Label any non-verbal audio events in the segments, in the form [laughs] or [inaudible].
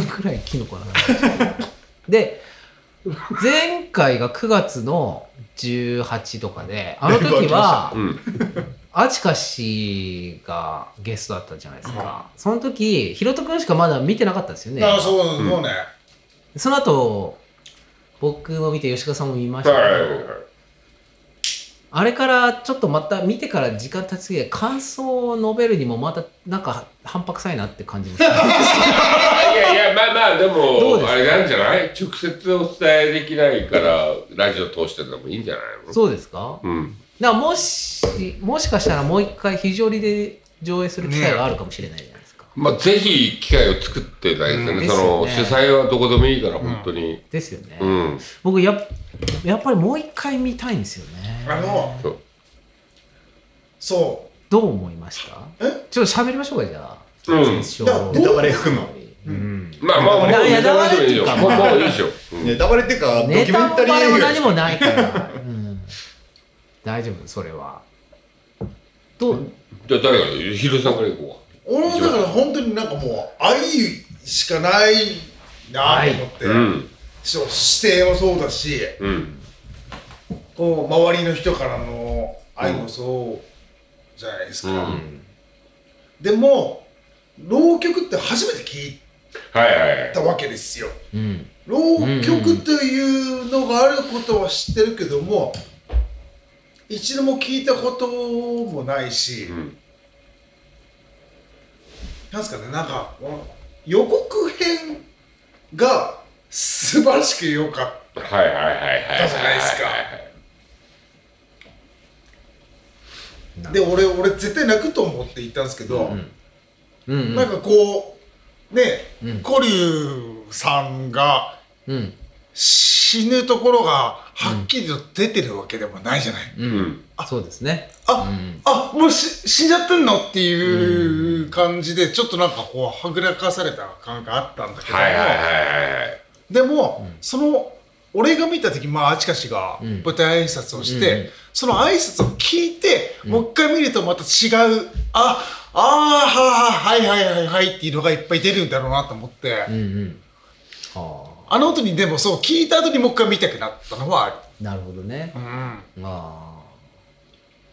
分くらいキノコな。で前回が9月の18とかであの時は [laughs] うん。アチカ氏がゲストだったじゃないですか、その時ひろとくんしかまだ見てなかったですよね。あそうそうね。その後僕も見て吉川さんも見ましたけど、はいはいはい。あれからちょっとまた見てから時間経ちすぎて感想を述べるにもまたなんか半端臭いなって感じですね。いやいや、まあまあ、でも、か？あれなんじゃない？直接お伝えできないから、ラジオ通してでもいいんじゃないの？そうですか？うん。だからもしもしかしたらもう一回非常にで上映する機会があるかもしれないじゃないですか、まあ、ぜひ機会を作ってないですようんね。その、ね主催はどこでもいいから、本当に。ですよね、うん。僕やっやっぱりもう一回見たいんですよねあのそう。そどう思いました？え？ちょっと喋りましょうかじゃあ。うん。ネタバレ含むの。うん。まあまあ、もう、いやネタバレでもいいよ。もう、バレっていうかもういいでしょ。うん。ネタバレっていうか、ドキネュメンタリータバレも映画何もないから、うん、大丈夫それは。どう？じゃあ、誰がヒロさんから行こう俺もだから本当になんかもう愛しかないなと思って、うか。うん。そう指定もそうだし。うん。こう周りの人からの愛もそうじゃないですか、うんでも浪曲って初めて聞いはいはいはい。たわけですようん浪曲というのがあることは知ってるけども一度も聞いたこともないし、うん。なんすかねなんか予告編が素晴らしく良かったはいはいはいはいはい。じゃないですかはいはいはいで俺俺絶対泣くと思って言ったんですけど、うん。うんなんかこうねうん。古龍さんがうん。死ぬところがはっきりと出てるわけでもないじゃない、ううん。ん。そうですね。あ、うん。あもうし死んじゃってんのっていう感じでちょっとなんかこうはぐらかされた感があったんだけども、はいはいはいはいはい。でも、その俺が見た時まああちかしがうん。舞台挨拶をして、うんうんその挨拶を聞いて、もう一回見るとまた違うあああははいはいはいはいっていうのがいっぱい出るんだろうなと思って、うんうん。はあ。の後にでもそう聞いた後にもう一回見たくなったのはある。あなるほどね。うん。ああ。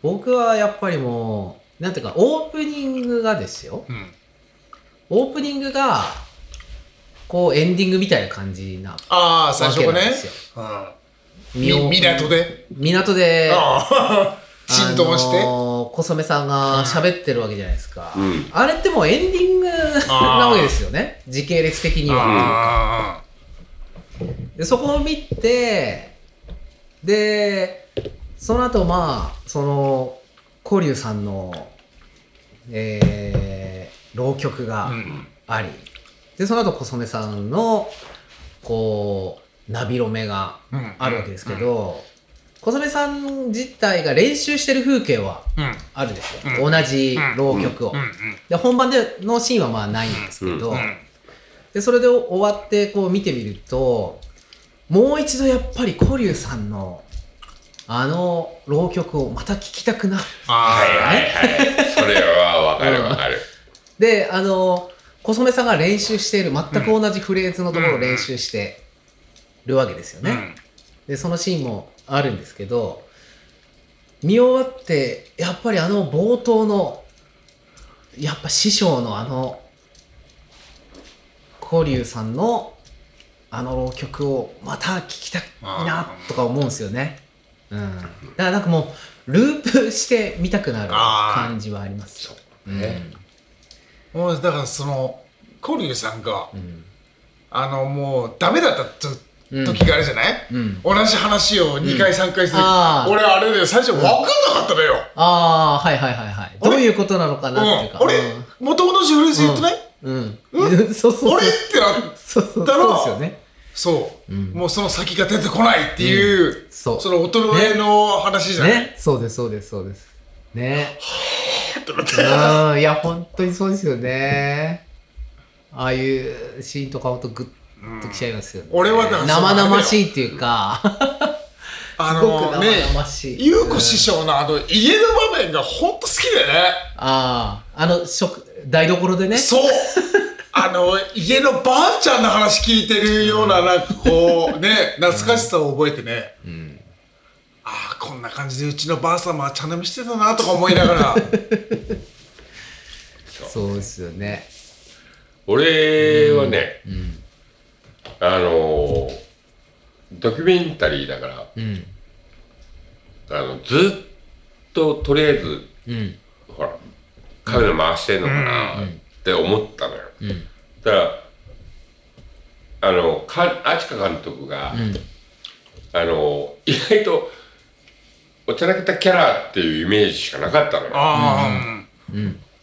僕はやっぱりもうなんていうかオープニングがですよ。うん。オープニングがこうエンディングみたいな感じなああ最初がねうん。港で。港で。ああ [laughs] 浸透して、あのー小染さんが喋ってるわけじゃないですか、うん。あれってもうエンディングなわけですよね。時系列的には。あでそこを見てでその後まあその古龍さんのえー浪曲がうん。あり、でその後小染さんのこうナビロメがうん。あるわけですけど、小染さん自体が練習してる風景はうん。あるんですよ、うん。同じ浪曲を、うん。うん。で本番でのシーンはまあないんですけど、うん。でそれで終わってこう見てみるともう一度やっぱり古龍さんのあの浪曲をまた聴きたくなる。あー。はいはいはい。[laughs] それはわかるわかる。であの小染さんが練習している全く同じフレーズのところを練習してるわけですよね、うん。でそのシーンもあるんですけど見終わってやっぱりあの冒頭のやっぱ師匠のあの古龍さんのあの浪曲をまた聴きたいなとか思うんですよね。うん、だからなんかもうループして見たくなる感じはあります。うんもうだからその古龍さんがうん。あのもうダメだったとうん。時があるじゃない、うん。同じ話を2回3回する、あー。俺あれだよ最初分かんなかったのよ、ああはいはいはいはい。どういうことなのかうん、なっていうか。あれ？元々ジフレーズ言ってない、うん、ううん、そうそうそう。あれ？ってなそうそう。だろそうですよね。そう、うん。もうその先が出てこないっていう、そう。その衰えの話じゃない、ね、そうですそうですそうです。ね。ってなってうん、いや本当にそうですよね。ああいうシーンとかほんとグッときちゃいますよね。俺はだから生々しいっていうか、あすごく生のね々しい、優子師匠のあの家の場面がほんと好きでね。あああの食台所でねそう。あの、家のばあちゃんの話聞いてるような、なんかこう、ね、懐かしさを覚えてね。ああ、こんな感じでうちのばあ様は茶飲みしてたなとか思いながら。[laughs] そうですよね。俺はね、あのードキュメンタリーだから、うん。あのずっととりあえずうん。ほらカメラ回してんのかなって思ったのよ、ん。だからあのかあちか監督が、あの意外とおちゃらけたキャラっていうイメージしかなかったのよ。あ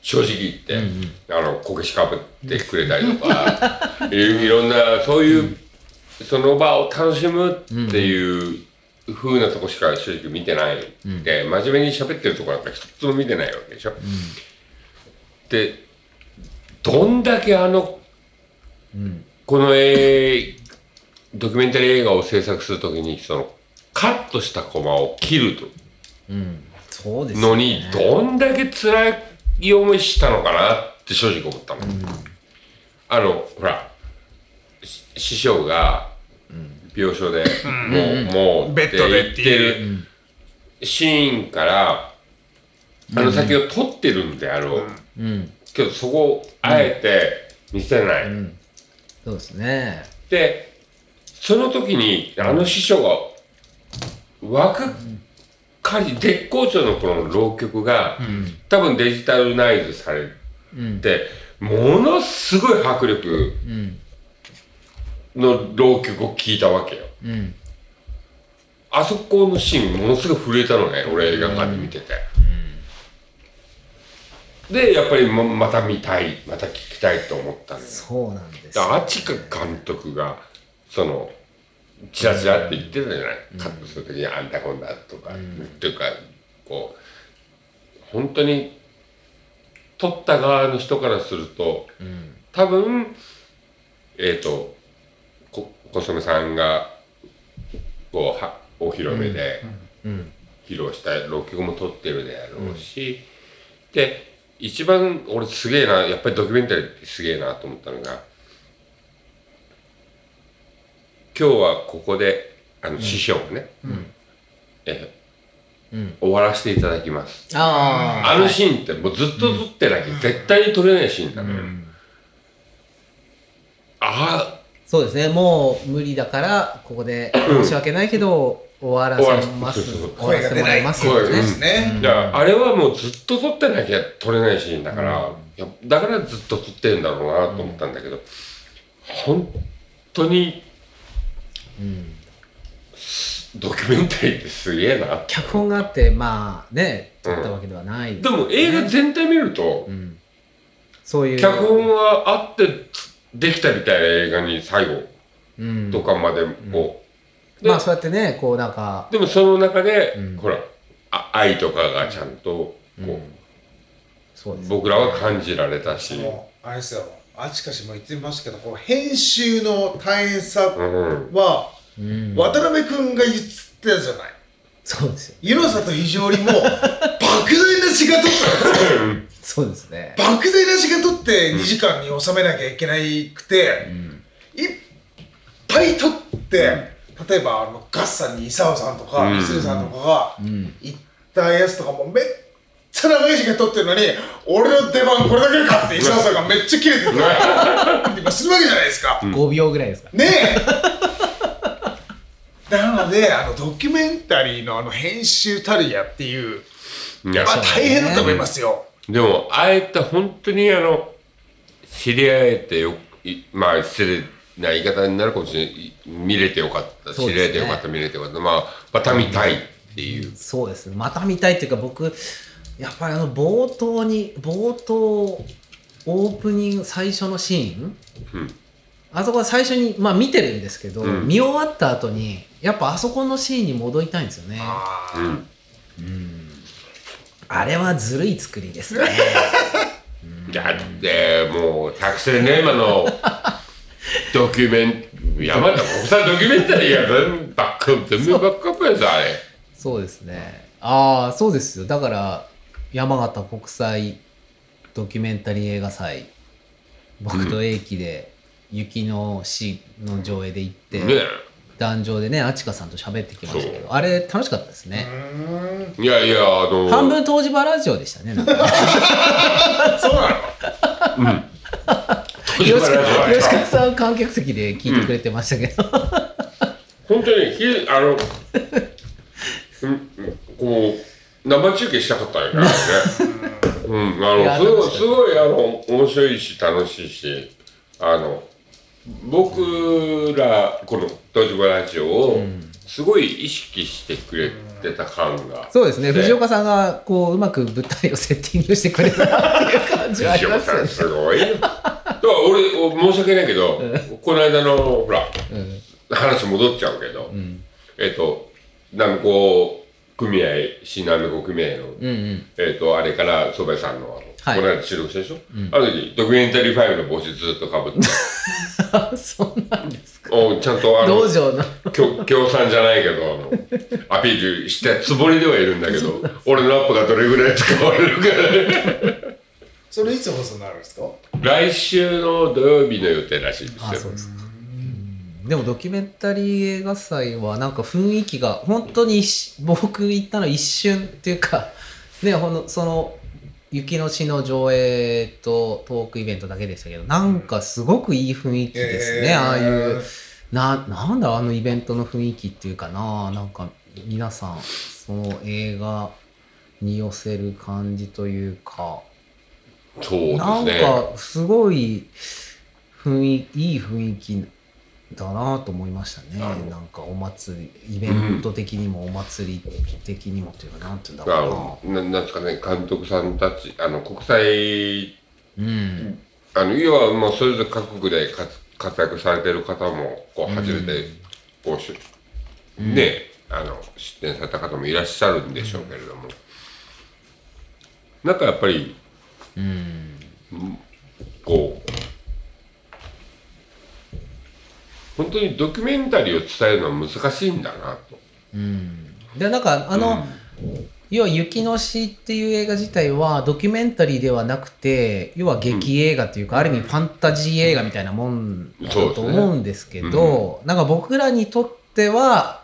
正直言って、あのこけしかぶってくれたりとか。い [laughs] いろんなそういう、その場を楽しむっていう風なとこしか正直見てない。で、真面目に喋ってるとこなんか一つも見てないわけでしょ、でどんだけあの、この映ドキュメンタリー映画を制作するときにそのカットしたコマを切ると。うん。そうですのにどんだけ辛い思いしたのかなって正直思ったの、あのほらし師匠が病床でもう、もうベッドで言ってるシーンからあの先を撮ってるんであろう、うん。けどそこをあえて見せない、そうですね。でその時にあの師匠が若かり絶好調の頃の浪曲が、多分デジタルナイズされて、ものすごい迫力の浪曲を聞いたわけよ。うん。あそこのシーンものすごい震えたのね俺映画館で見てて。でやっぱりもまた見たいまた聞きたいと思ったのよ。そうなん。ですであちか監督がそのチラチラって言ってたじゃない、カットする時にあんたこんだとか、っていうかこう本当に撮った側の人からすると、多分えっ、とこ小染さんがこうはお披露目で披露した浪曲も撮ってるであろうし、で一番俺すげえなやっぱりドキュメンタリーってすげえなと思ったのが今日はここであの師匠がね、え終わらせていただきます。あああのシーンってもうずっと撮ってなきゃ絶対に撮れないシーンなのよ、あそうですね。もう無理だからここで申し訳ないけど終わらせます。終わらせもらいます声が出ないですね。あ、だからあれはもうずっと撮ってなきゃ撮れないシーンだから、だからずっと撮ってるんだろうなと思ったんだけど、本当に、ドキュメンタリーってすげえな。脚本があってまあね撮ったわけではない。ですでも映画全体見ると、そういう。脚本があってできたみたいな映画に最後うん。とかまでこう、でまあそうやってねこうなんか。でもその中で、ほらあ愛とかがちゃんとこう、そうです僕らは感じられたし、もうあれですよ。あちかしも言ってましたけど、こう編集の大変さうん、は、うん。渡辺君が言ってたじゃない。そうですよ。湯浅と非常にもう、[laughs] 莫大な時間取ったんですよ。そうですね。莫大な時間取って2時間に収めなきゃいけないくて、いっぱい取って、例えばあのガッサンに伊沢さんとか、うん。ミスルさんとかが行ったやつとかもめっちゃ長い時間取ってるのに、俺の出番これだけかって伊沢さんがめっちゃ切れてて、今するわけじゃないですか。5秒ぐらいですか。ねえ。なので、あのドキュメンタリーのあの編集たるやっていう、いやまあ大変だと思いますよ。でもあえて本当にあの知り合えてよいまあ失礼な言い方になるかもしれない。見れてよかった、ね。り合えてよかった見れてよかった。まあまた見たいっていう、そうですね。また見たいっていうか僕やっぱりあの冒頭に冒頭オープニング最初のシーン、うん。あそこは最初にまあ見てるんですけど、うん。見終わった後にやっぱあそこのシーンに戻りたいんですよね。あうん。れはずるい作りですね。だってもう百戦錬磨の [laughs] ドキュメン山田国際ドキュメンタリーが全部バックアップ全部バックアップですあれ。そう。ですね。ああそうですよ。だから山形国際ドキュメンタリー映画祭。僕と英樹で雪の市の上映で行って、ね壇上でねあちかさんと喋ってきましたけどあれ楽しかったですね、いやいやあの半分東芝ラジオでしたね [laughs] そうなの？[laughs] 吉川吉川さん観客席で聞いてくれてましたけど、本当にひあの [laughs] うんうんこう生中継したかったんやからね。[laughs] うんあのすごいすごいあの面白いし楽しいしあの僕らこの「東芝ラジオ」をすごい意識してくれてた感がそうですね。藤岡さんがこううまく舞台をセッティングしてくれたなっていう感じはあり藤岡ますよね。さんすごいよ。だから俺申し訳ないけどこの間のほらうん。話戻っちゃうけど、えっ、と南高組合新南高組合の、うんうん。えっ、とあれから蕎麦屋さんのあの、はい。この間収録したでしょ、あの時ドキュメンタリーファイルの帽子ずっとかぶってあ [laughs] そうなんですか。おちゃんとあの道場の。協協賛じゃないけどあのアピールしたつもりではいるんだけど俺のアップがどれぐらい使われるか。それいつ放送になるんですか？来週の土曜日の予定らしいですよ。あそうでもドキュメンタリー映画祭はなんか雰囲気が本当に僕行ったの一瞬っていうか [laughs] ねほんのその雪の市の上映とトークイベントだけでしたけどなんかすごくいい雰囲気ですね、えーああいう。ななんだあのイベントの雰囲気っていうかななんか皆さんその映画に寄せる感じというか。そうですね。なんかすごい雰囲気いい雰囲気だなと思いましたね。なんかお祭りイベント的にもお祭り的にもというかなんていうんだあろのな。なんですかね監督さんたちあの国際うん。あの要はもうそれぞれ各国で活活躍されてる方もこう初めてこうし、ねあの出展された方もいらっしゃるんでしょうけれども、なんかやっぱりうん。こう本当にドキュメンタリーを伝えるのは難しいんだなと。うん。でなんかあの、要は「雪の詩」っていう映画自体はドキュメンタリーではなくて要は劇映画というか、ある意味ファンタジー映画みたいなもんだと思うんですけどなんか僕らにとっては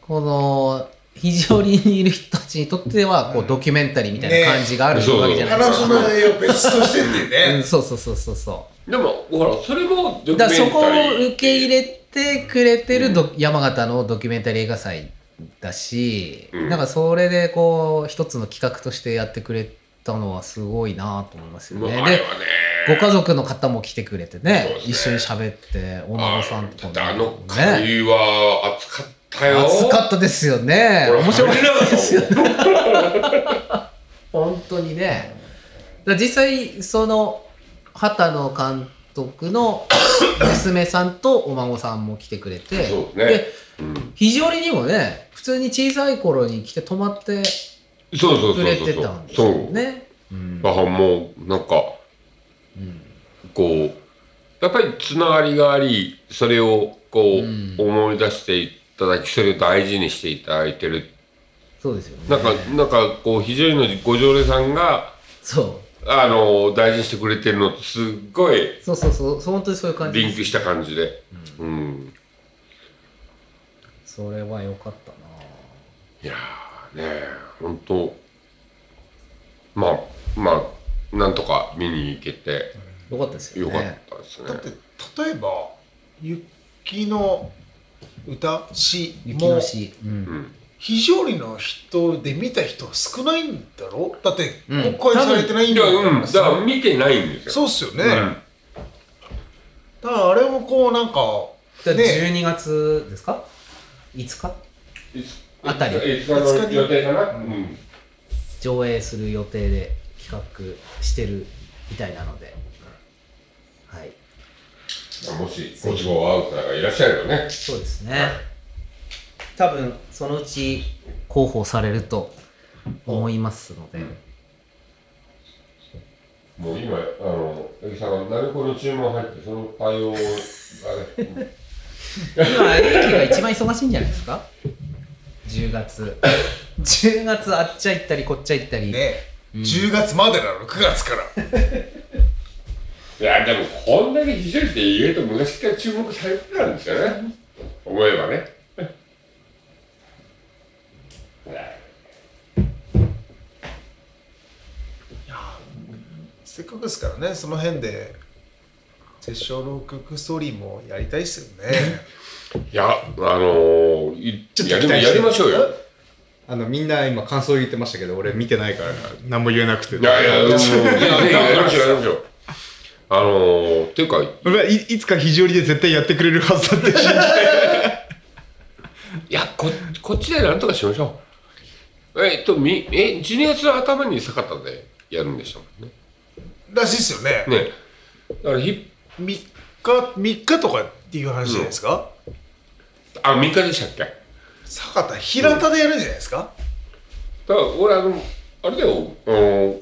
この肘折にいる人たちにとってはこうドキュメンタリーみたいな感じがあるね。わけじゃないですか。話の内容別としてっ。そうそうそうそうそう。でもほらそれもドキュメンタリー。だからそこを受け入れてくれてるド、山形のドキュメンタリー映画祭だし、うん。なんかそれでこう一つの企画としてやってくれたのはすごいなと思いますよね。ね。ご家族の方も来てくれてね。ね。一緒に喋ってお孫さんとかあのね。会は熱かったよ。熱かったですよね。俺面白かったですよね本当にね。だ実際その畑野監督の娘さんとお孫さんも来てくれてそうでうん。肘折にもね普通に小さい頃に来て泊まってくれてたんですよ。ね。う。んだからもうなんか、こうやっぱりつながりがありそれをこう、思い出していただきそれを大事にしていただいてる。そうですよね。なんかなんかこう非常にご常連さんがそう。あの大事にしてくれてるのとすっごいそうそうそう。そう本当にそういう感じです。リンクした感じで、うん、それは良かったな。いやーね本当まあまあなんとか見に行けて。良かったですよよかっねたですね。だって例えば雪の歌詩雪のも詩、うん。うん。非常にの人で見た人は少ないんだろ？だってうん。公開されてないんだからうん。だから見てないんですよ。そうっすよね、うん。だからあれもこうなんかだね。12月ですか？5日？いつあたり。いつの予定かな、うん。上映する予定で企画してるみたいなので。はいもしご都合合う方がいらっしゃればね。そうですね。多分そのうち広報されると思いますので、もう今あの八木さんが何個の注文入ってその対応がね。今エレキが一番忙しいんじゃないですか？10月。10月あっちゃ行ったりこっちゃ行ったり、ね、10月までなの？9月からいやでもこんだけ非常にって意外と昔から注目されてたんですよね。思えばね。せっかくですからねその辺で絶唱の曲ストーリーもやりたいっすよね。[laughs] いやあのー、いちょっとやりましょうよ。あのみんな今感想言ってましたけど俺見てないから何も言えなくて。いやいや、もう、ぜひやりましょう、やりましょう。あのー、っていうか、俺はいいつか肘折りで絶対やってくれるはずだって信じて。[laughs] いや、こ、こっちでなんとかしましょう。えっと、み、え、12月の頭に酒田でやるんでしたもんね。らしいっすよね。ね。だから、ひ、3日3日とかっていう話じゃないですか、あ、3日でしたっけ？だか坂田平田でやるんじゃないですか、ら、俺、あの、あれだよ、あの、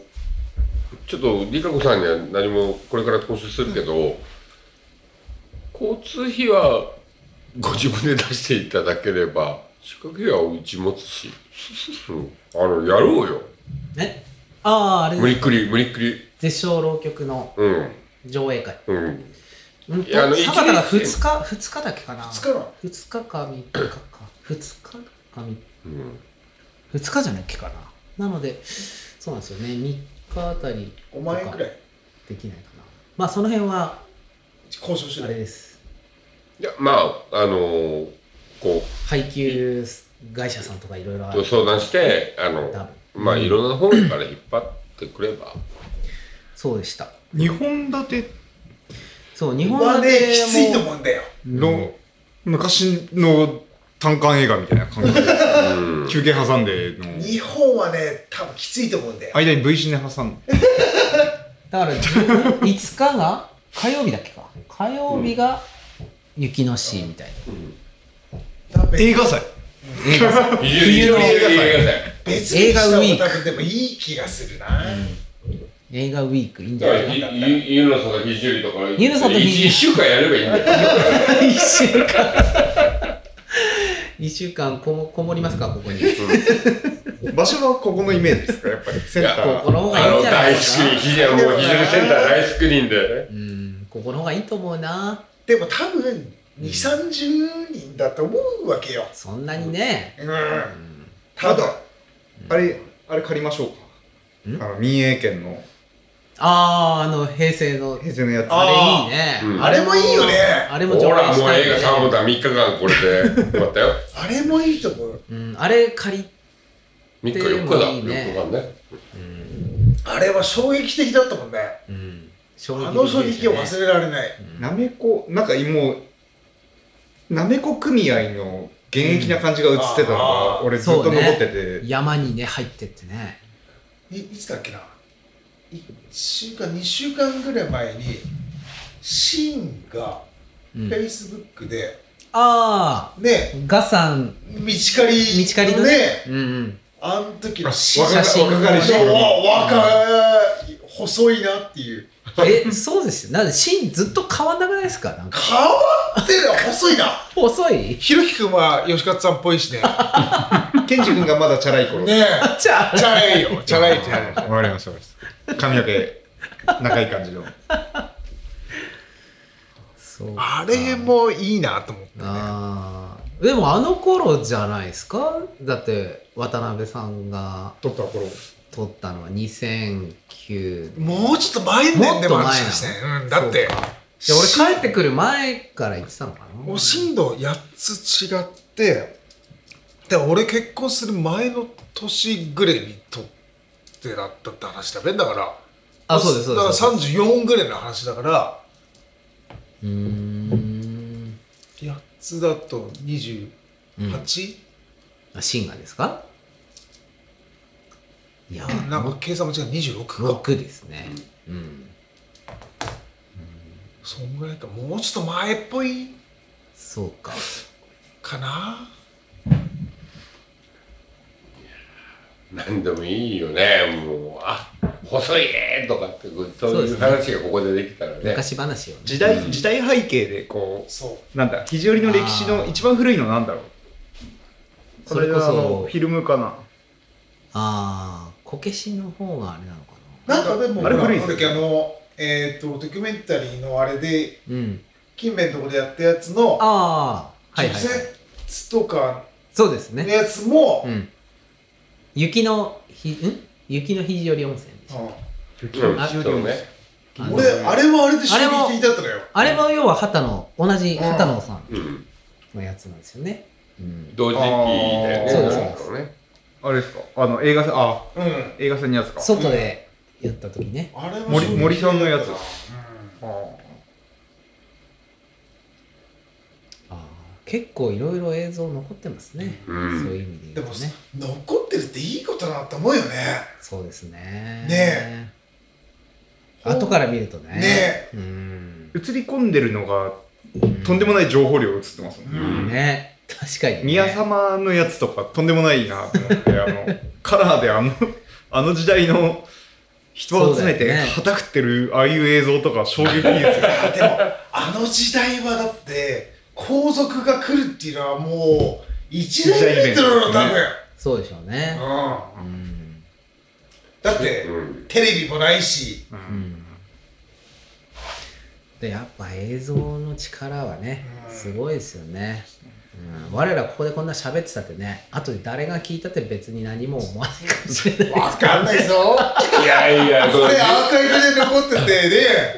ちょっと、リカ子さんには何もこれから投資するけど、交通費はご自分で出していただければ、宿泊費はうち持つし、うん、あの、やろうよ。え？あああれ無理っくり、無理っくり。絶唱浪曲のうん。上映会。うん。うん。いやあのと坂田が一日2日二日だけかな？二日な。2日か。3日か。2日か。3うん。2日じゃないっけかな。なのでそうなんですよね。3日あたり5万円くらい。できないかな。まあその辺は交渉しあれです。いや、まあ、あのーこ配給会社さんとかいろいろあう、る。相談して、あの多、分。まあ、いろんな方面から引っ張ってくれば。そうでした。2本立て。そう日本はねきついと思うんだよ。の昔の単館映画みたいな感じで。うん。休憩挟んでの日本はね多分きついと思うんだよ。間に V シネ挟ん。でだから5日が火曜日だっけか。火曜日が雪のシーンみたいな、多分映画祭。映画さ冬の映画祭。別にした方が多分でもいい気がするな、映画ウィークいいんじだゃない？から、ゆゆゆのさんとひじゅりとか、ゆのさんとひじゅり。一週間やればいいんだよ。[laughs] 一週間一週間こもこもりますかここに。場所はここのイメージですか？やっぱり。センター。ここの方がいいあの、んじゃない大ですか？スクリーもうひじゅりセンター大スクリーンで。うんここの方がいいと思うな。でも多分2 3 0人だと思うわけよ。そんなにね。うん。ただあれあれ借りましょうか。あの民営権のあああの平成の。平成のやつ。あれいいあね、うん。あれもいいよね。あれも上ほら、もう映画3本だ、3日間これで。[laughs] 終わったよ。あれもいいと思う。うん、あれ借り3日、4日だ、いいね。4日間ね。あれは衝撃的だったもんね。うん。衝あの衝撃をれ忘れられない、なめこなんかもうなめこ組合の現役な感じが映ってたのが、うん俺ずっと残ってて、山にね入ってってね。いいつだっけな？1週間2週間ぐらい前にシーンがうん。フェイスブックで、あねあガさん道狩り道狩りのね。うんうん。あん時の写真。若かりしそう頃若い細いなっていう。えそうですよ。なんでシーンずっと変わんなくないですか？なんか。変わってる細いな。[laughs] 細い？ひろきくんは吉勝さんっぽいしね。ケンジ君がまだチャラい頃。ねえ。じゃあチャラいよ。チャラいチャラい。わかりましたわかりました。髪の毛長い感じの。そうあれもいいなと思ってあー。でもあの頃じゃないですか？だって渡辺さんが。撮った頃撮ったのは2009もうちょっと前年でもあるしねうんだって。で俺帰ってくる前から言ってたの。かなもう震度8つ違ってで俺結婚する前の年ぐらいにとってだったって話だべだからあそうですそうです。だから34ぐらいの話だからうーん。8つだと 28?、あシンガーですか？いやなんか計算間違い26か。6ですね。うん。そんぐらいか。もうちょっと前っぽい。そうか。かな。何でもいいよね、もう、あ細いねとかって、そういう話がここでできたらね。昔話をね。時代時代背景でこそう。うなんだ肘折の歴史の一番古いのなんだろう。それこあれはあのそフィルムかな。ああこけしの方があれなのかな？なんかでもあれ古いっすあのえっ、とドキュメンタリーのあれでうん。金弁のとこでやったやつのああはい除はい、とかそうですね。のやつも、うん。雪のひん？雪の肘折温泉でしたうんあそうね。あの俺あれはあれで衝撃的だったのよ。あれも要は畑野同じ畑野さんうん。のやつなんですよね、うん、同時期だよね。そうです。なんかねあれですか？あの映画あうん。映画船のやつか。外でやった時ね、あれも森森さんのやつ。うん。ああ。あ結構いろいろ映像残ってますね、うん。そういう意味ででも言うとね。残ってるっていいことだなって思うよね。そうですね。ね。後から見るとね。ね。うん。映り込んでるのがとんでもない情報量映ってますもんね、うん。ね確かに、ね、宮様のやつとかとんでもないなと思って [laughs] あのカラーであのあの時代の人を集めてそうだよね。旗食ってるああいう映像とか衝撃ですよ。[laughs] あでもあの時代はだって皇族が来るっていうのはもう一大イベントなの多分、そうでしょうね。うん。うん、だって、うん。テレビもないし。うん、でやっぱ映像の力はねうん。すごいですよね、うん、我らここでこんな喋ってたってね後で誰が聞いたって別に何も思わないかもしれない。わかんないぞ。いやいやこれアーカイブで残っててね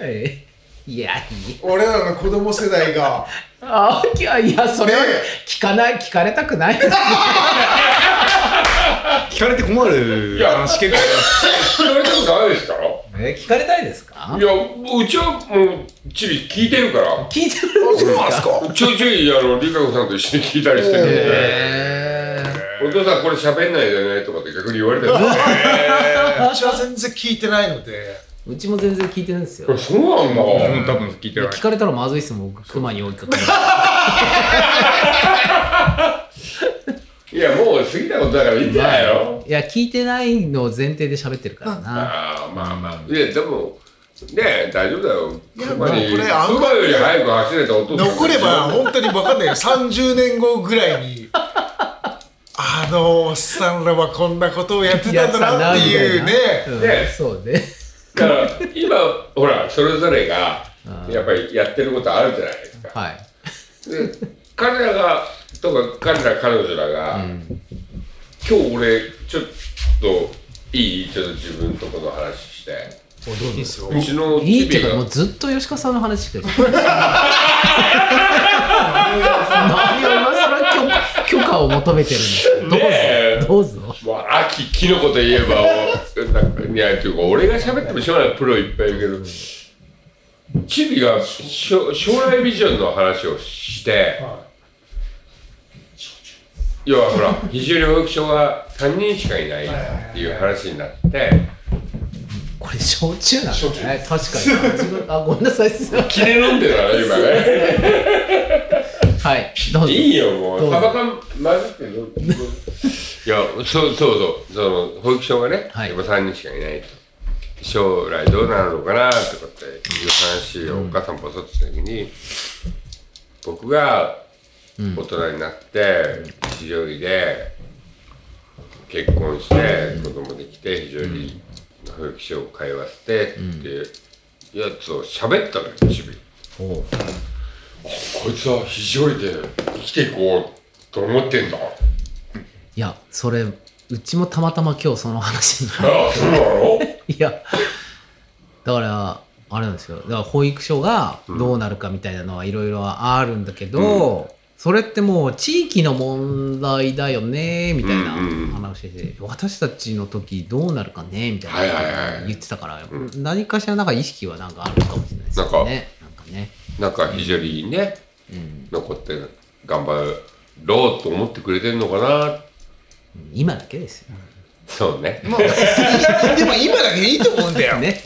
ええ [laughs] いやいい俺らの子供世代が。[laughs] あいやいやそれはね聞かない聞かれたくないです [laughs] 聞かれて困るいや話結構聞かれたことないですからえ聞かれたいですか？いやうちはもうチビ聞いてるから。聞いてるんですそうなんすか？かちょいちょいあのリカ子さんと一緒に聞いたりしてるんでへお父さんこれ喋んないでねとかって逆に言われてる。んですようちは全然聞いてないので。ーうちも全然聞いてるんですよ。これそうなんだ。うん多分聞いてない。聞かれたらまずいっすもん。僕熊に追いかけられていやもう過ぎたことだからいいんじゃないのいや聞いてないのを前提で喋ってるからな。ああまあまあ。いやでもね大丈夫だよ。いやこれあんま熊より早く走れたお父さん残れば本当に分かんないよ。30年後ぐらいにあのおっさんらはこんなことをやってたんだなっていうね。うんねそうね。だから今ほらそれぞれがうん。やっぱりやってることあるじゃないですか。はい。で彼らがとか彼ら彼女らが、うん。今日俺ちょっといいちょっと自分とこの話して。いいですよ。うちのいいっていうかもうずっと吉川さんの話してない。何を今更許許可を求めてるんですか？ねえ。どうぞどうぞ。もう秋キノコといえばおなんかいやっていうか俺が喋ってもしょうがないプロいっぱいいるけどチビがしょ将来ビジョンの話をして要はほら [laughs] 非常に保育所が3人しかいないっていう話になって。これ焼酎なんだね。確かに。あごめんなさい。っす切れ飲んでたら今ね。はいどうぞ。いいよもどうぞ。うタバコ混ぜてどう？いやそうそうそうその保育所がね、はい。やっぱ3人しかいないと。将来どうなるのかなとかっていう話をお母さんぽそっとした時に、僕が大人になって非常にで結婚して子供できて非常に保育所を通わせてっていうやつを喋ったのよチビおう。こいつは非常にで生きていこうと思ってんだ。いやそれうちもたまたま今日その話にああそうなの？[laughs] いやだからあれなんですよ。だから保育所がどうなるかみたいなのはいろいろあるんだけど、それってもう地域の問題だよねみたいなうんうんうん。話で、私たちの時どうなるかねみたいなはいはいはい。言ってたから、何かしらなんか意識はなんかあるかもしれないですよね。なんかね、なんか非常にねうん、残って頑張ろうと思ってくれてんのかな。今だけですよ。そうね。まあ、でも今だけいいと思うんだよ。ね。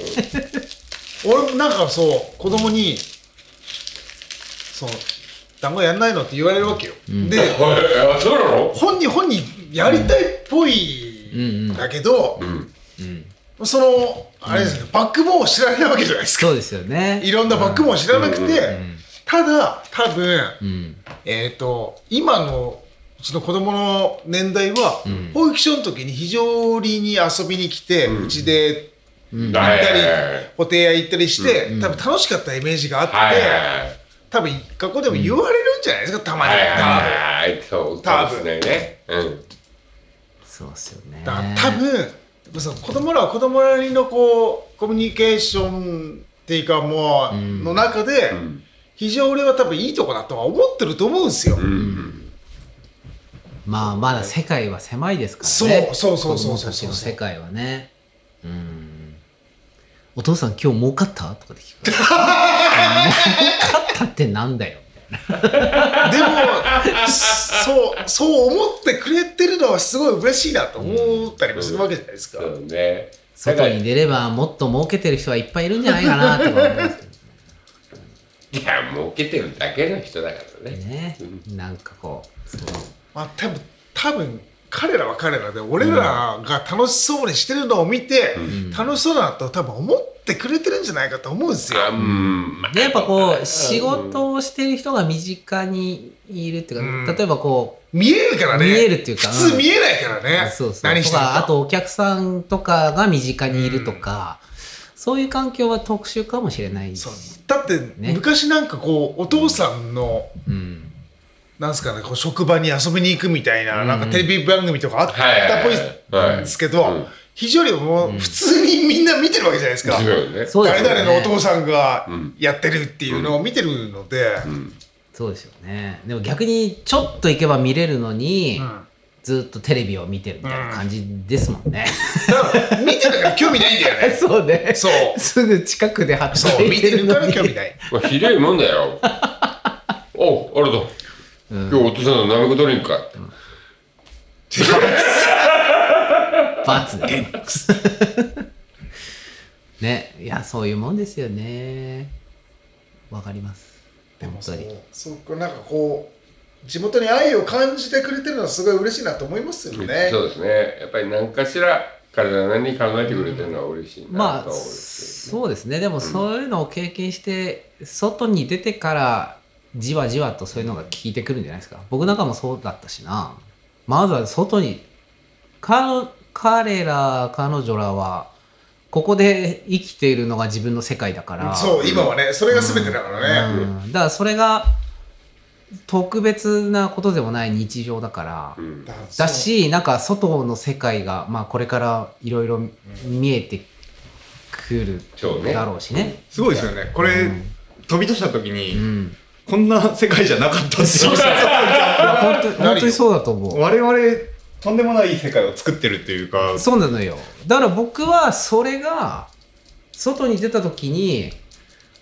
俺もなんかそう、子供に、そう、団子やんないのって言われるわけよ。で、[laughs] うなの？本人、本人やりたいっぽいんだけど、うん。うん。その、あれですね、バックボーンを知らないわけじゃないですか。そうですよね。いろんなバックボーンを知らなくて、うん。んただ、多分、うん。えっ、と、今のうちの子供の年代は、保育所の時に非常に遊びに来て、うちで行ったり、ホテル屋行ったりして、多分楽しかったイメージがあって、はいはいはい多分学校でも言われるんじゃないですか、たまに。はいはい多分。はいそうかもしれないねうん。そうっすよね。だから多分その子供らは子供なりのこうコミュニケーションっていうかもう、の中で、ん。非常には多分いいとこだとは思ってると思うんですよ。まあまだ世界は狭いですからね。そうそうそうそう。子供たちの世界はね。うんお父さん今日儲かった？とかで聞く儲かったってなんだよ [laughs] でもそうそう思ってくれてるのはすごい嬉しいなと思ったりもするわけじゃないですか。そうね。外に出ればもっと儲けてる人はいっぱいいるんじゃないかなとか思うんですけいや儲けてるだけの人だからね。どね。なんかこうそう。まあ多分多分彼らは彼らで俺らが楽しそうにしてるのを見て、楽しそうだなと多分思ってくれてるんじゃないかと思うんですよ。でやっぱこう仕事をしてる人が身近にいるっていうか、うん。例えばこう見えるからね。見えるっていうか普通見えないからね。そうそう。何してるか。とかあとお客さんとかが身近にいるとか、そういう環境は特殊かもしれないし。そう。だって、ね。昔なんかこうお父さんの、うんなんすかねこう職場に遊びに行くみたいな,、なんかテレビ番組とかあったっぽいんですけど、はいはいはい非常にもう普通にみんな見てるわけじゃないですか。そうよねそうですよね。誰々のお父さんがん。やってるっていうのを見てるので、そうですよね。でも逆にちょっと行けば見れるのに、ん。ずっとテレビを見てるみたいな感じですもんね、だから見てるから興味ないんだよね。[laughs] そうね。そう。すぐ近くでそう働い見てるからてるのに興味ない。[laughs] まあひどいもんだよ。おうあれだ今日お父さんのナメコドリンクか。[laughs] 罰でね [laughs] いやそういうもんですよね。わかります。でもそうそうこうなんかこう地元に愛を感じてくれてるのはすごい嬉しいなと思いますよね。そうですね。やっぱり何かしら体なりに考えてくれてるのは嬉しいなまあと思うんですそうですね。でもそういうのを経験して外に出てからじわじわとそういうのが効いてくるんじゃないですか。僕なんかもそうだったしな。まずは外に彼彼ら彼女らはここで生きているのが自分の世界だから。そう今はねそれが全てだからね。うん。だからそれが特別なことでもない日常だから、うん。だしなんか外の世界が、まあ、これからいろいろ見えてくるそうね。だろうしね。すごいですよね。これ、飛び出した時に、うん、こんな世界じゃなかったっていう本当に本当にそうだと思う。我々とんでもない世界を作ってるっていうかそうなのよ。だから僕はそれが外に出た時に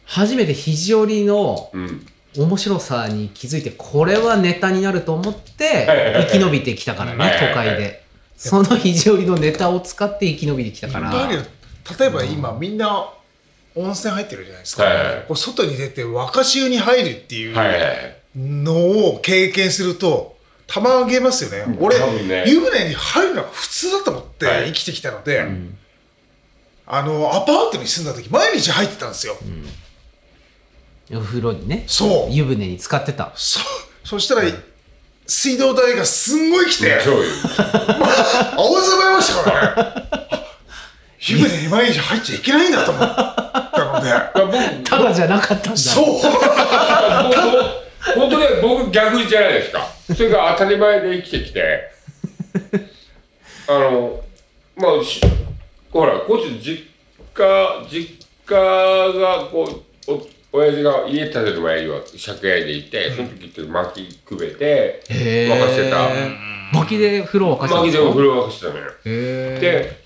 初めて肘折のうん面白さに気づいてこれはネタになると思って生き延びてきたからね都会で。その肘折のネタを使って生き延びてきたから。例えば今みんな温泉入ってるじゃないですか、はいはい。こう外に出て若衆に入るっていうはいはいはい。のを経験するとたまげますよね、俺多分ね。湯船に入るのが普通だと思ってはい。生きてきたので、あのアパートに住んだ時毎日入ってたんですよ、お風呂にね。そう。湯船に使ってた。そそしたら、水道代がすんごい来て。[laughs] 青ざめましたからね湯船に毎日入っちゃいけないんだと思ったので。僕ただじゃなかったんだ。そう。本当ね僕逆じゃないですか。それが当たり前で生きてきて。あのまあしほらこっち実家実家がこうお親父が家建てる前には借家でいてその時って薪くべて沸かしてた。薪で風呂沸かしたんですか？薪でお風呂沸かしてたのよ。で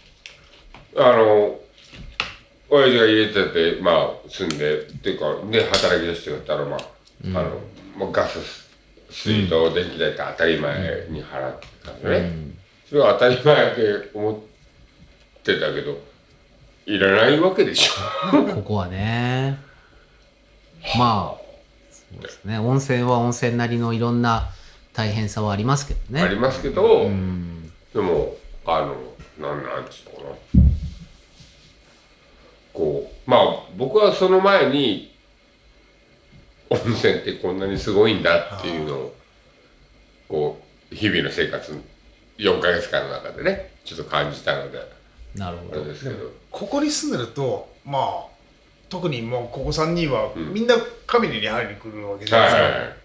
あの親父が家建ててまあ住んでっていうかで働き出してたらまあ、あのまあ、ガス水道電気代って当たり前に払ってたのね、それは当たり前って思ってたけどいらないわけでしょ。[laughs] ここはね。まあそうですね。温泉は温泉なりのいろんな大変さはありますけどね。ありますけど、うん。でもあのなんなんつうのかなこうまあ僕はその前に温泉ってこんなにすごいんだっていうのをこう日々の生活4ヶ月間の中でねちょっと感じたのでなるほど。あれですけど。ここに住んでるとまあ特にもうここ3人はみんなカミネに入りに来るわけじゃないですか、はいはいはい。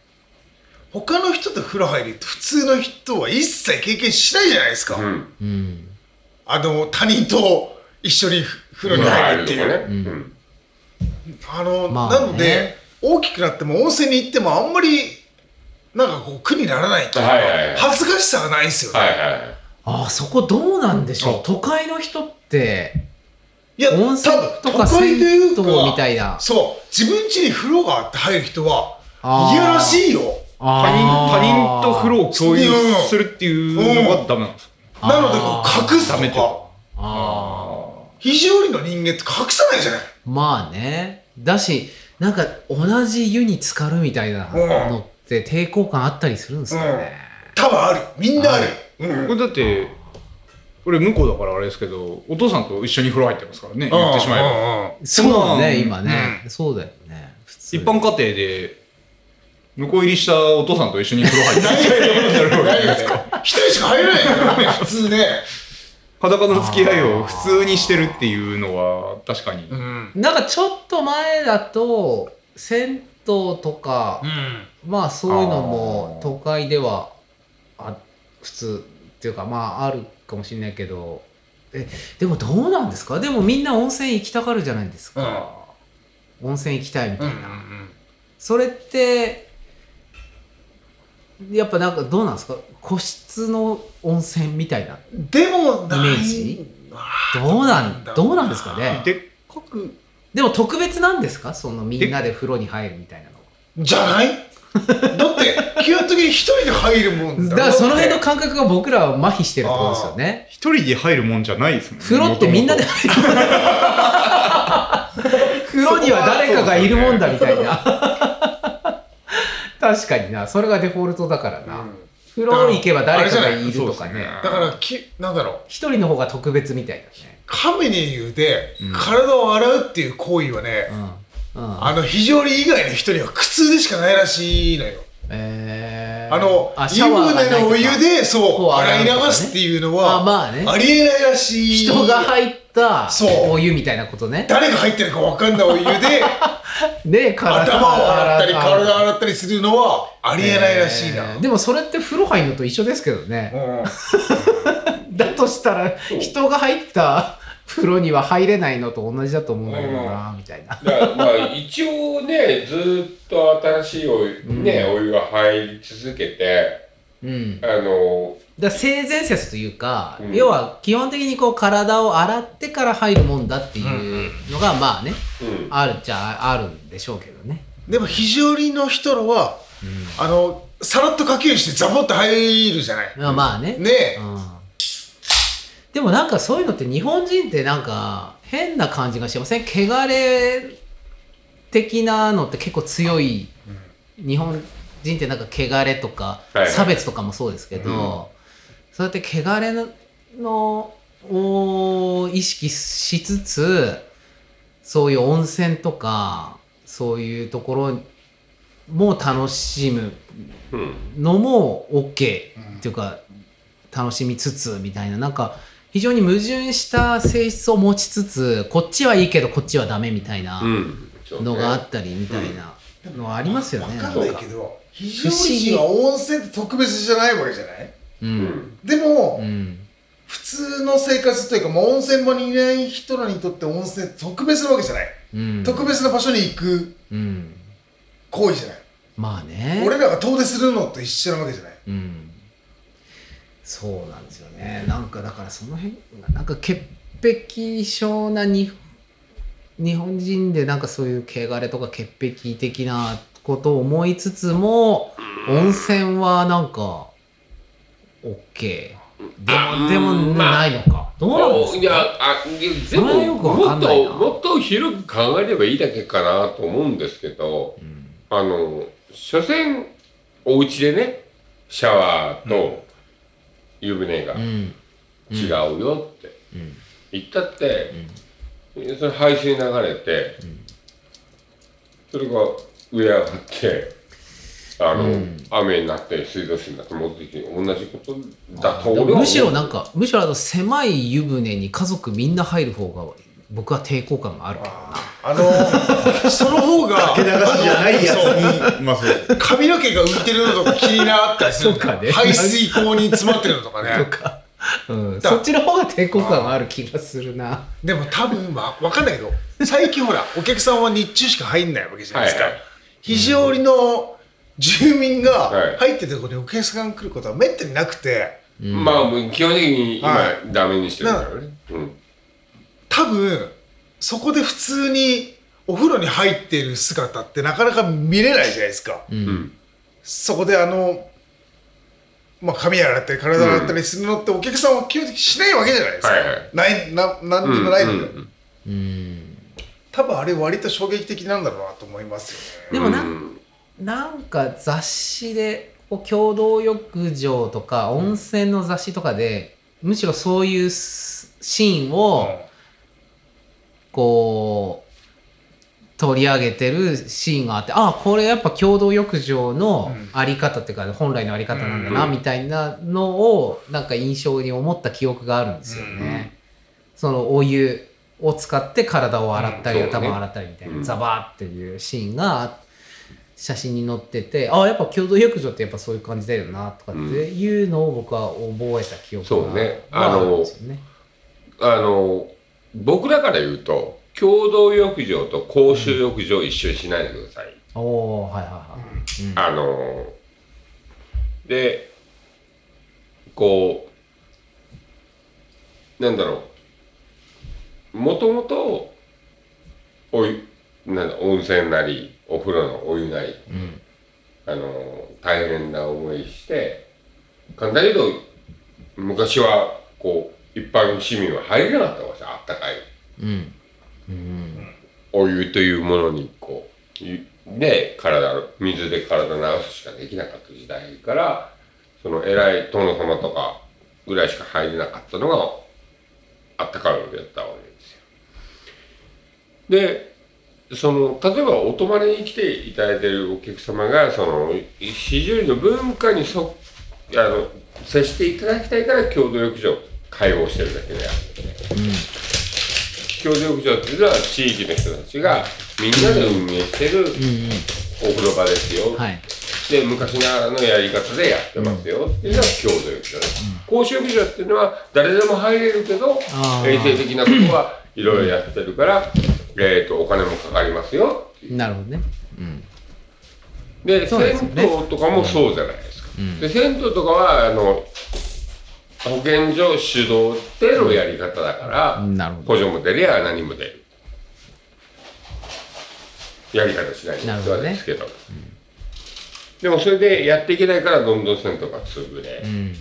他の人と風呂入りって普通の人は一切経験しないじゃないですか、うん。うん。あの他人と一緒に風呂に入るっていう、ね。うん。あの、まあね。なので大きくなっても温泉に行ってもあんまりなんかこう苦にならないっていう恥ずかしさがないですよね、はいはいああそこどうなんでしょそう。う都会の人っていや温泉とか多分都会というか銭湯みたいなそう自分家に風呂があって入る人はあー。嫌らしいよ。他他人他人と風呂を共有するっていうのがダメなんですかなのでこう隠すとか。ダメというか。あ肘折の人間って隠さないじゃない。ーまあね。だしなんか同じ湯に浸かるみたいなのって抵抗感あったりするんですかね、多分ある。みんなある、うんこれだって俺向こうだからあれですけどお父さんと一緒に風呂入ってますからね。言ってしまえば。ばそうだねうん。今ね、そうだよね。普通。一般家庭で向こう入りしたお父さんと一緒に風呂入ってないよね。一人しか入れないからね。普通ね裸の付き合いを普通にしてるっていうのは確かに、うん。なんかちょっと前だと銭湯とか、まあそういうのも都会ではあ普通っていうかまああるかもしれないけど。えでもどうなんですか？でもみんな温泉行きたがるじゃないですか、温泉行きたいみたいな、それってやっぱなんかどうなんですか？個室の温泉みたいな。でもイメージ？どうなんどうなんですかね？でっかく。でも特別なんですか？そのみんなで風呂に入るみたいなのは。じゃない？だって基本的に一人で入るもんだからその辺の感覚が僕らは麻痺してるってことですよね。一人で入るもんじゃないですもんね。風呂ってみんなで入る [laughs] 風呂には誰かがいるもんだみたいな確かにな。それがデフォルトだからな、風呂行けば誰かがいるとかね。だからきなんだろう。一人の方が特別みたいだね。カメに言うで体を洗うっていう行為はね、あの非常に以外の人には苦痛でしかないらしいのよえー、あの湯船のお湯でそう洗洗い流すっていうのはあまあね。ありえないらしい。人が入ったそう。お湯みたいなことね。誰が入ってるか分かんないお湯でで [laughs] 体頭を洗ったり洗体を洗ったりするのはありえないらしいな、えーでもそれって風呂入るのと一緒ですけどね、うん。[laughs] だとしたら人が入った風呂には入れないのと同じだと思うんだけどな、みたいな。だからまあ一応ねずーっと新しいお湯,、ねお湯が入り続けてうん。あのだから性善説というか、うん。要は基本的にこう体を洗ってから入るもんだっていうのがまあね、うん。あるっちゃあるんでしょうけどね、でも肘折の人らはあのさらっとかけるしてザボッと入るじゃない。まあまあね。ねえ。うん、でもなんかそういうのって日本人ってなんか変な感じがしません？汚れ的なのって結構強い、日本人ってなんか汚れとか差別とかもそうですけど、そうやって汚れののを意識しつつそういう温泉とかそういうところも楽しむうん。のも OK っていうか、楽しみつつみたいな。なんか非常に矛盾した性質を持ちつつこっちはいいけどこっちはダメみたいなのがあったりみたいなのはありますよね。分か。んないけど肘不思議折市は温泉って特別じゃないわけじゃない？うん。うんでも、うん。普通の生活というか、まあ、温泉場にいない人らにとって温泉って特別なわけじゃない、うん。特別な場所に行くうん。行為じゃない、まあね。俺らが遠出するのと一緒なわけじゃない？うん。そうなんですよねなんかだからその辺がなんか潔癖症なに日本人でなんかそういう汚れとか潔癖的なことを思いつつも温泉はなんか OK でもでもまあないのか。どうなんですか？いやあでももっかんないなともっと広く考えればいいだけかなと思うんですけど、あの所詮お家でねシャワーと湯船がうん。違うよって。言ったって、それ排水流れて、それが上上がってあの、雨になって水道水になって戻ってきて同じことだと俺は思う。むしろなんかむしろあの狭い湯船に家族みんな入る方が僕は抵抗感があるけどなあの [laughs] その方が流しじゃないやつ。にまあそうです髪の毛が浮いてるのとか気になったりする。んだよそうかね。排水口に詰まってるのとかね。とか、うん、だそっちの方が抵抗感がある気がするな。でも多分まあ分かんないけど最近ほらお客さんは日中しか入んないわけじゃないですか、はいはい。肘折の住民がはい。入ってるところにお客さんが来ることはめったになくて。まあもう基本的に今、はい。ダメにしてるからね、うん、多分そこで普通にお風呂に入ってる姿ってなかなか見れないじゃないですか、ん。そこであのまあ髪洗ったり体洗ったりするのってお客さんは基本的にしないわけじゃないですか、はいはい。ないななんにもないので、うんうんうん多分あれ割と衝撃的なんだろうなと思いますよね。でもな,、うん。なんか雑誌でこう共同浴場とか温泉の雑誌とかでむしろそういうスシーンをこう取り上げてるシーンがあってあこれやっぱ共同浴場のあり方っていうか本来のあり方なんだなうん。みたいなのをなんか印象に思った記憶があるんですよね。そのお湯を使って体を洗ったり頭を洗ったりみたいな、うんザバーっていうシーンが写真に載っててあやっぱ共同浴場ってやっぱそういう感じだよなとかっていうのを僕は覚えた記憶がそうね。はあるんですよね。あの僕らから言うと共同浴場と公衆浴場を一緒にしないでください、おおはいはいはい。うん。あのでこうなんだろう。もともとおいなんだ温泉なりお風呂のお湯なり、うん。あの大変な思いして簡単に言うと昔はこう一般市民は入れなかったわけあったかい。うん。うん。お湯というものにこうゆで体水で体流すしかできなかった時代からその偉い殿様とかぐらいしか入れなかったのがあったかいお湯だったわけですよ。でその例えばお泊まりに来ていただいているお客様がその非常にの文化にそあの接していただきたいから共同浴場を開放してるだけであって、共同浴場っていうのは地域の人たちがみんなで運営してるうんうん。お風呂場ですよ、はい。で昔ながらのやり方でやってますよ。っていうのが共同浴場です、公衆浴場っていうのは誰でも入れるけど衛生的なことはいろいろやってるから、えー、とお金もかかりますよ。なるほどね。うん。でね。銭湯とかもそうじゃないですか、で銭湯とかはあの保健所主導でのやり方だから、なるほど。補助も出りゃ何も出る。やり方しない人はですけどでもそれでやっていけないからどんどん銭湯が潰れ、うん。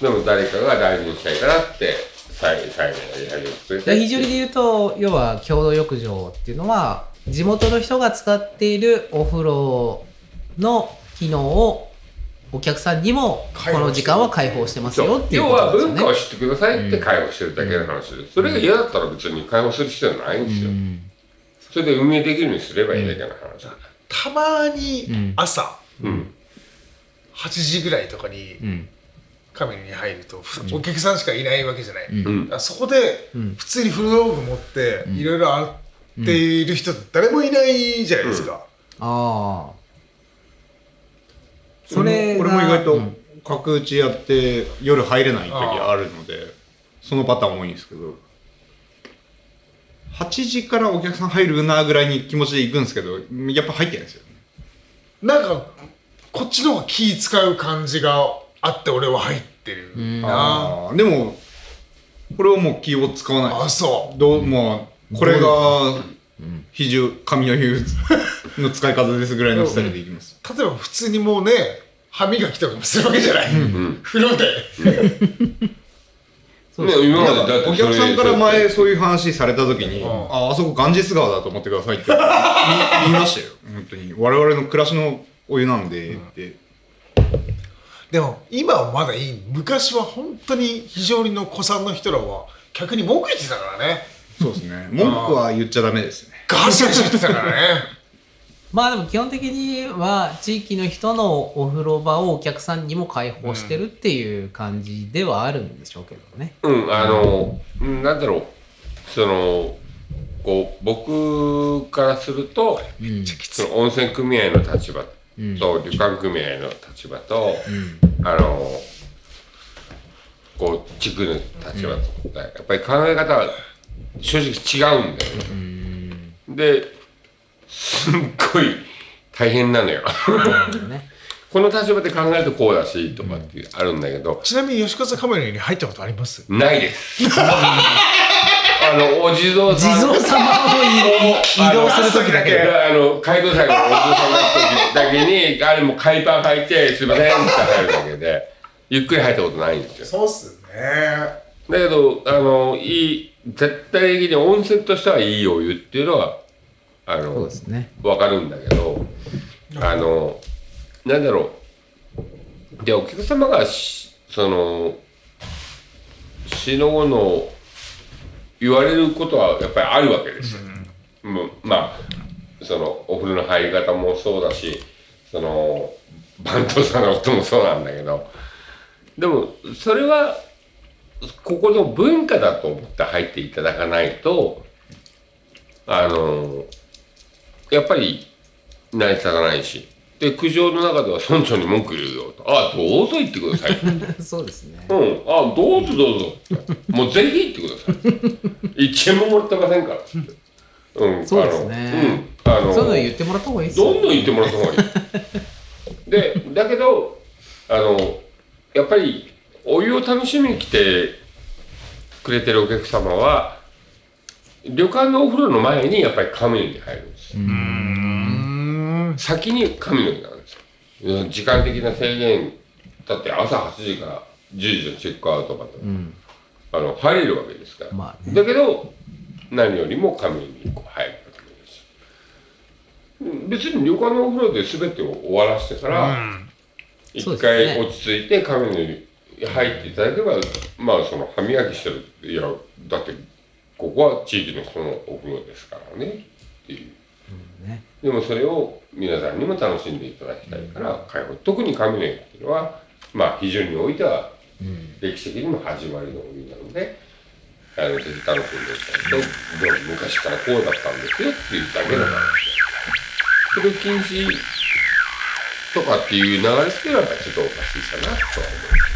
でも誰かが大事にしたいからって再再現やりを連れてで肘折で言うと要は共同浴場っていうのは地元の人が使っているお風呂の機能をお客さんにもこの時間は開放してますよっていう要はことですよね。文化を知ってくださいって開放してるだけの話です、それが嫌だったら別に開放する必要はないんですよ、うん。それで運営できるようにすればいいだけの話だ、たまにうん。朝うん。8時ぐらいとかにうん。カメラに入るとふお客さんしかいないわけじゃない、うん。そこでうん。普通にフル道具持っていろいろ洗っている人誰もいないじゃないですか、ああそれが俺も意外とうん角打ちやって夜入れない時あるのでそのパターン多いんですけど8時からお客さん入るなぐらいに気持ちで行くんですけどやっぱ入ってないんですよね。なんかこっちの方が気使う感じがあって俺は入ってるん。なでもこれはもう気を使わない。あそう。どうまあこれが比重紙の湯の使い方ですぐらいのスタイルでいきます例えば普通にもうね歯磨きとかもするわけじゃない、風呂で。ね今までだってお客さんから前そういう話された時に、ん。ああそこガンジス川だと思ってくださいって言 [laughs] い言いましたよ。本当に。我々の暮らしのお湯なんでって、でも今はまだいい。昔は本当に非常にの子さんの人らは客に文句言ってたからね。そうですね。文句は言っちゃダメですね。ガシガシ言ってたからねまあでも基本的には地域の人のお風呂場をお客さんにも開放してるっていう感じではあるんでしょうけどね。うん、あの、うんなんだろう、その、こう、僕からすると、うん。その温泉組合の立場と、うん。旅館組合の立場と、うん。あの、こう、地区の立場と、やっぱり考え方は正直違うんだよね。で、すっごい大変なのよ。[laughs] この立場で考えるとこうだし、とかってあるんだけど、ちなみに吉勝カメラに入ったことあります？ないです。[laughs] あの、お地蔵地さん。蔵様を移動するときだけ。あの、街道祭のお地蔵さんの時だけに、あれも海パン履いて、すいませんって入るだけで、ゆっくり入ったことないんですよ。そうっすねだけど、あの、いい、絶対的に温泉としてはいいお湯っていうのは、あそうので、すね。わかるんだけど、あの、なんだろう。で、お客様がし、その、死の後の言われることはやっぱりあるわけですうまあ、その、お風呂の入り方もそうだし、その、番頭さんのこともそうなんだけど、でも、それは、ここの文化だと思って入っていただかないと、あの、やっぱり成り立たないし。で、苦情の中では村長に文句言うよと。あ、どうぞ言ってください。[laughs] そうですね。うん。あ、どうぞどうぞ。もうぜひ言ってください。一円ももらってませんから。うん。そうですねあの、うん。あのそういうの言ってもらった方がいいですよ。どんどん言ってもらった方がいい。で、だけど、あの、やっぱり、お湯を楽しみに来てくれてるお客様は、旅館のお風呂の前にやっぱり神の湯に入るんですよ。先に神の湯なんですよ。うん時間的な制限、だって朝8時から10時のチェックアウトまで、うん。あの入れるわけですから。まあねだけど、何よりも神の湯にこう入る。別に旅館のお風呂で全てを終わらせてから、一そうです回ね落ち着いて神の湯に入っていただければ、まあその歯磨きしてる、いや、だってここは地域の人のお風呂ですからねっていう。ね。でもそれを皆さんにも楽しんでいただきたいから、開放特に神の湯っていうのは、まあ非常においては歴史的にも始まりのお湯なので、あのぜひ楽しんでいただきたいと、でも昔からこうだったんですよっていうだけの話で。それを禁止とかっていう流れっていうのはちょっとおかしいかなとは思います。